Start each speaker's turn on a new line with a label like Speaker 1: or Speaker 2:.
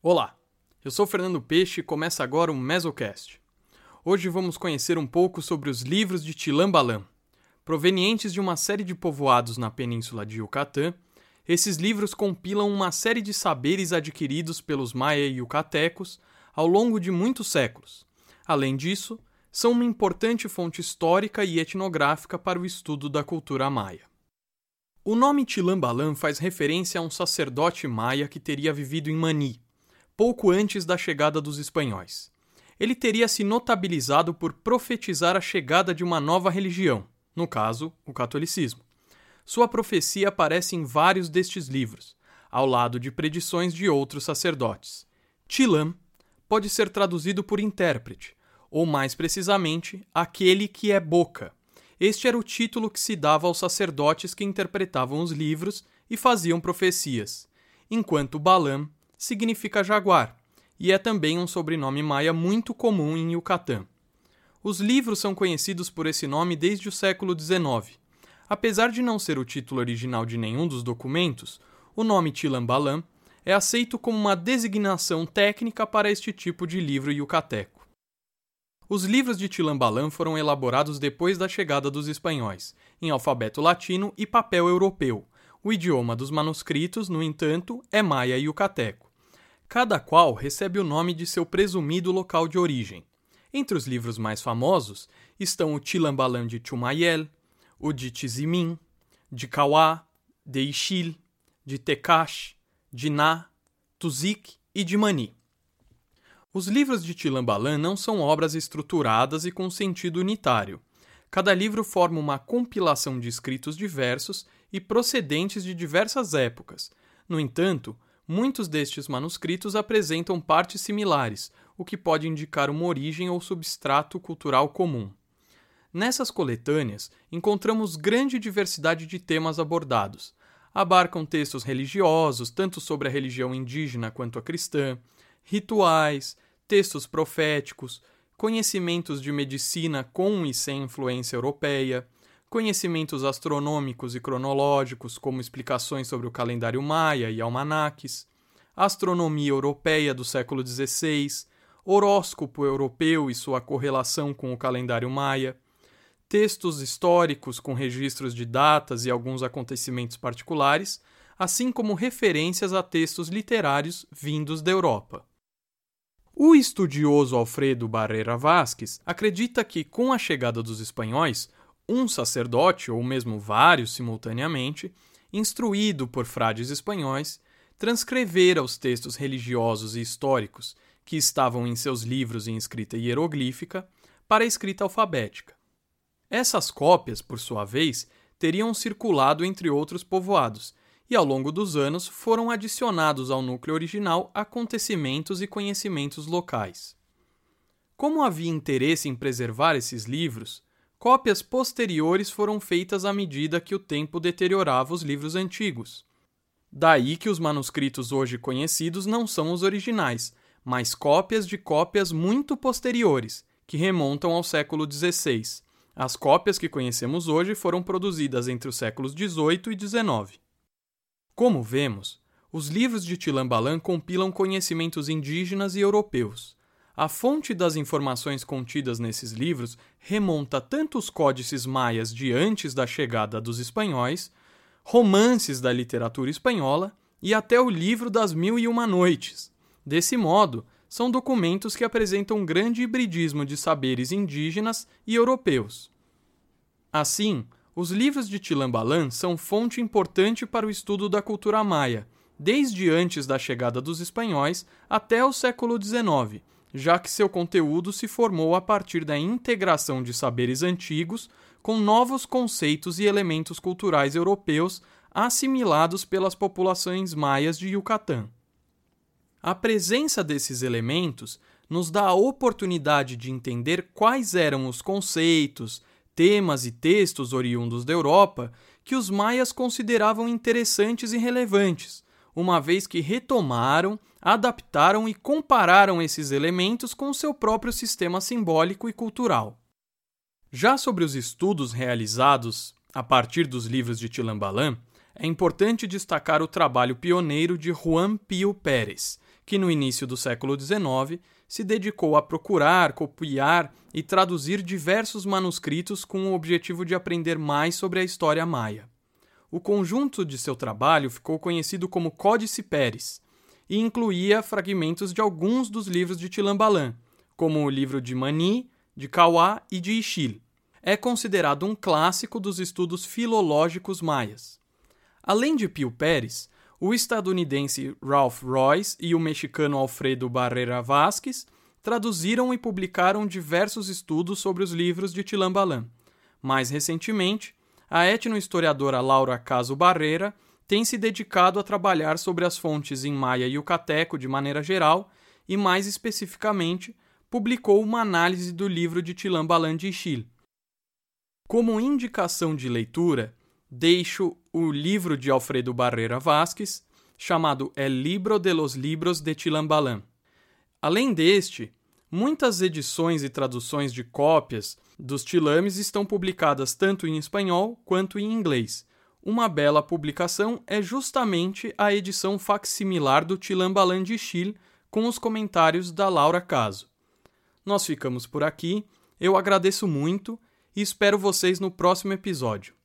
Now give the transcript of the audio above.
Speaker 1: Olá, eu sou Fernando Peixe e começa agora o Mesocast. Hoje vamos conhecer um pouco sobre os livros de Tilambalam. Provenientes de uma série de povoados na península de Yucatán, esses livros compilam uma série de saberes adquiridos pelos maia e yucatecos ao longo de muitos séculos. Além disso, são uma importante fonte histórica e etnográfica para o estudo da cultura maia. O nome Tilambalam faz referência a um sacerdote maia que teria vivido em Mani, pouco antes da chegada dos espanhóis. Ele teria se notabilizado por profetizar a chegada de uma nova religião, no caso, o catolicismo. Sua profecia aparece em vários destes livros, ao lado de predições de outros sacerdotes. Tilam pode ser traduzido por intérprete, ou mais precisamente, aquele que é boca. Este era o título que se dava aos sacerdotes que interpretavam os livros e faziam profecias, enquanto Balam significa jaguar, e é também um sobrenome maia muito comum em Yucatán. Os livros são conhecidos por esse nome desde o século XIX. Apesar de não ser o título original de nenhum dos documentos, o nome Tilambalam é aceito como uma designação técnica para este tipo de livro yucateco. Os livros de Tilambalam foram elaborados depois da chegada dos espanhóis, em alfabeto latino e papel europeu. O idioma dos manuscritos, no entanto, é maia yucateco. Cada qual recebe o nome de seu presumido local de origem. Entre os livros mais famosos estão o Tilambalam de Chumayel, o de Tizimin, de Kauá, de Ixil, de Tecash, de Ná, Tuzik e de Mani. Os livros de Tilambalam não são obras estruturadas e com sentido unitário. Cada livro forma uma compilação de escritos diversos e procedentes de diversas épocas. No entanto, Muitos destes manuscritos apresentam partes similares, o que pode indicar uma origem ou substrato cultural comum. Nessas coletâneas, encontramos grande diversidade de temas abordados. Abarcam textos religiosos, tanto sobre a religião indígena quanto a cristã, rituais, textos proféticos, conhecimentos de medicina com e sem influência europeia, conhecimentos astronômicos e cronológicos, como explicações sobre o calendário maia e almanaques, astronomia europeia do século XVI, horóscopo europeu e sua correlação com o calendário maia, textos históricos com registros de datas e alguns acontecimentos particulares, assim como referências a textos literários vindos da Europa. O estudioso Alfredo Barrera Vasques acredita que, com a chegada dos espanhóis, um sacerdote, ou mesmo vários simultaneamente, instruído por frades espanhóis, transcrevera os textos religiosos e históricos que estavam em seus livros em escrita hieroglífica para a escrita alfabética. Essas cópias, por sua vez, teriam circulado entre outros povoados e, ao longo dos anos, foram adicionados ao núcleo original acontecimentos e conhecimentos locais. Como havia interesse em preservar esses livros, Cópias posteriores foram feitas à medida que o tempo deteriorava os livros antigos. Daí que os manuscritos hoje conhecidos não são os originais, mas cópias de cópias muito posteriores, que remontam ao século XVI. As cópias que conhecemos hoje foram produzidas entre os séculos XVIII e XIX. Como vemos, os livros de Tilambalam compilam conhecimentos indígenas e europeus. A fonte das informações contidas nesses livros remonta tanto os códices maias de antes da chegada dos espanhóis, romances da literatura espanhola e até o livro das Mil e Uma Noites. Desse modo, são documentos que apresentam um grande hibridismo de saberes indígenas e europeus. Assim, os livros de Tilambalan são fonte importante para o estudo da cultura maia, desde antes da chegada dos espanhóis até o século XIX já que seu conteúdo se formou a partir da integração de saberes antigos com novos conceitos e elementos culturais europeus assimilados pelas populações maias de Yucatán. A presença desses elementos nos dá a oportunidade de entender quais eram os conceitos, temas e textos oriundos da Europa que os maias consideravam interessantes e relevantes, uma vez que retomaram, adaptaram e compararam esses elementos com o seu próprio sistema simbólico e cultural. Já sobre os estudos realizados a partir dos livros de Tilambalam, é importante destacar o trabalho pioneiro de Juan Pio Pérez, que no início do século XIX se dedicou a procurar, copiar e traduzir diversos manuscritos com o objetivo de aprender mais sobre a história maia. O conjunto de seu trabalho ficou conhecido como Códice Pérez e incluía fragmentos de alguns dos livros de Tilambalan, como o livro de Mani, de Kauá e de Ixil. É considerado um clássico dos estudos filológicos maias. Além de Pio Pérez, o estadunidense Ralph Royce e o mexicano Alfredo Barrera Vasquez traduziram e publicaram diversos estudos sobre os livros de Tilambalan. Mais recentemente, a etnohistoriadora Laura Caso Barreira tem se dedicado a trabalhar sobre as fontes em maia e yucateco de maneira geral e, mais especificamente, publicou uma análise do livro de Tilambalan de Ixil. Como indicação de leitura, deixo o livro de Alfredo Barreira Vasques, chamado El Libro de los Libros de Tilambalan. Além deste, muitas edições e traduções de cópias dos tilames estão publicadas tanto em espanhol quanto em inglês. Uma bela publicação é justamente a edição facsimilar do Tilambalan de Chile, com os comentários da Laura Caso. Nós ficamos por aqui, eu agradeço muito e espero vocês no próximo episódio.